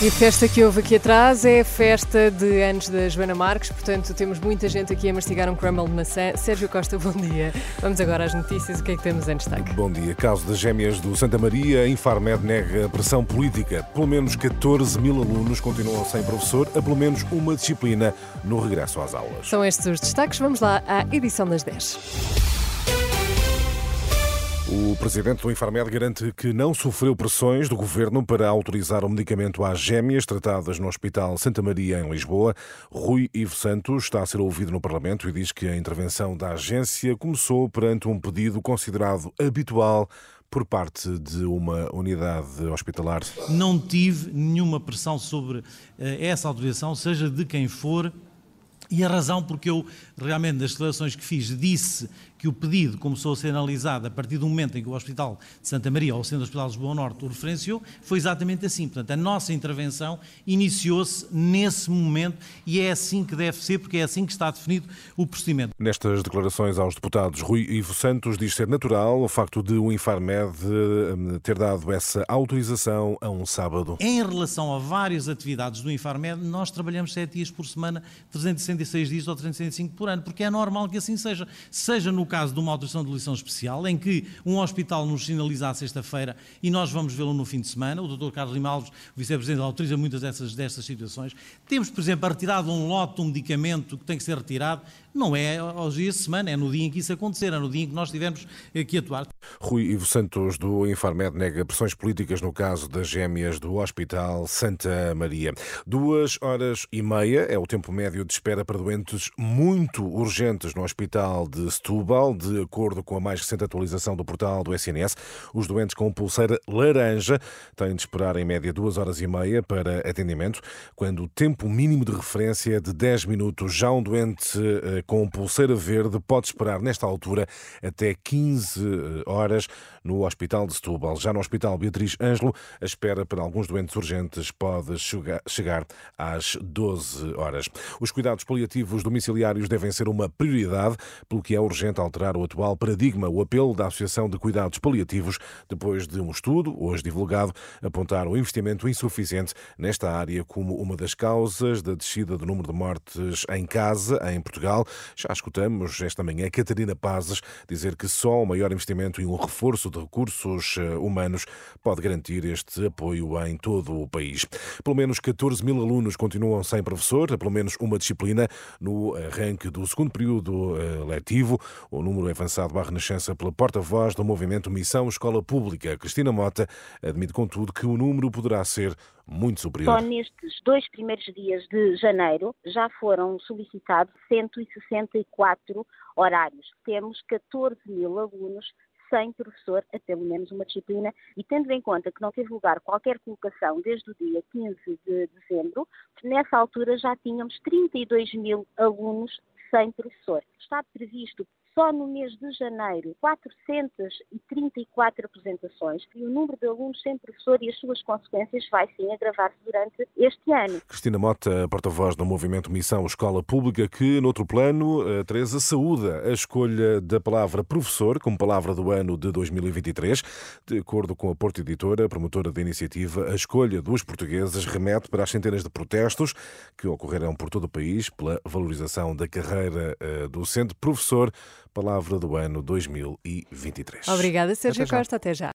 E a festa que houve aqui atrás é a festa de anos da Joana Marques, portanto temos muita gente aqui a mastigar um crumble de maçã. Sérgio Costa, bom dia. Vamos agora às notícias, o que é que temos em destaque? Bom dia. Caso das gêmeas do Santa Maria, a Infarmed nega a pressão política. Pelo menos 14 mil alunos continuam sem professor, a pelo menos uma disciplina no regresso às aulas. São estes os destaques, vamos lá à edição das 10. O presidente do Infarmed garante que não sofreu pressões do governo para autorizar o medicamento às gêmeas tratadas no Hospital Santa Maria, em Lisboa. Rui Ivo Santos está a ser ouvido no Parlamento e diz que a intervenção da agência começou perante um pedido considerado habitual por parte de uma unidade hospitalar. Não tive nenhuma pressão sobre eh, essa autorização, seja de quem for. E a razão porque eu, realmente, das declarações que fiz, disse que o pedido começou a ser analisado a partir do momento em que o Hospital de Santa Maria, ou o Centro Hospital de Lisboa Norte, o referenciou, foi exatamente assim. Portanto, a nossa intervenção iniciou-se nesse momento e é assim que deve ser, porque é assim que está definido o procedimento. Nestas declarações aos deputados, Rui Ivo Santos diz ser natural o facto de o Infarmed hum, ter dado essa autorização a um sábado. Em relação a várias atividades do Infarmed, nós trabalhamos sete dias por semana, 366 dias ou 365 por ano, porque é normal que assim seja. Seja no caso de uma autorização de lição especial, em que um hospital nos sinaliza à sexta-feira e nós vamos vê-lo no fim de semana, o Dr. Carlos Lima Alves, o Vice-Presidente, autoriza muitas dessas, dessas situações. Temos, por exemplo, a retirada de um lote de um medicamento que tem que ser retirado, não é aos dias de semana, é no dia em que isso acontecer, é no dia em que nós tivermos que atuar. Rui Ivo Santos, do Infarmed, nega pressões políticas no caso das gêmeas do Hospital Santa Maria. Duas horas e meia é o tempo médio de espera para doentes muito urgentes no Hospital de Setúbal, de acordo com a mais recente atualização do portal do SNS. Os doentes com pulseira laranja têm de esperar em média duas horas e meia para atendimento, quando o tempo mínimo de referência é de 10 minutos. Já um doente eh, com pulseira verde pode esperar nesta altura até 15 horas horas no Hospital de Setúbal. Já no Hospital Beatriz Ângelo, a espera para alguns doentes urgentes pode chegar às 12 horas. Os cuidados paliativos domiciliários devem ser uma prioridade, pelo que é urgente alterar o atual paradigma. O apelo da Associação de Cuidados Paliativos, depois de um estudo, hoje divulgado, apontar o investimento insuficiente nesta área como uma das causas da descida do número de mortes em casa, em Portugal. Já escutamos esta manhã Catarina Pazes dizer que só o maior investimento em um reforço de recursos eh, humanos pode garantir este apoio em todo o país. Pelo menos 14 mil alunos continuam sem professor, pelo menos uma disciplina no arranque do segundo período eh, letivo. O número é avançado à Renascença pela porta-voz do movimento Missão Escola Pública. Cristina Mota admite, contudo, que o número poderá ser muito superior. Só nestes dois primeiros dias de janeiro já foram solicitados 164 horários. Temos 14 mil alunos sem professor a pelo menos uma disciplina e tendo em conta que não teve lugar qualquer colocação desde o dia 15 de dezembro, nessa altura já tínhamos 32 mil alunos sem professor. Está previsto só no mês de janeiro 434 apresentações e o número de alunos sem professor e as suas consequências vai sim agravar-se durante este ano. Cristina Mota, porta-voz do movimento Missão Escola Pública, que, noutro plano, a Teresa saúda a escolha da palavra professor como palavra do ano de 2023. De acordo com a Porta Editora, promotora da iniciativa, a escolha dos portugueses remete para as centenas de protestos que ocorreram por todo o país pela valorização da carreira eh, docente professor palavra do ano 2023. Obrigada, Sérgio Costa. Até já.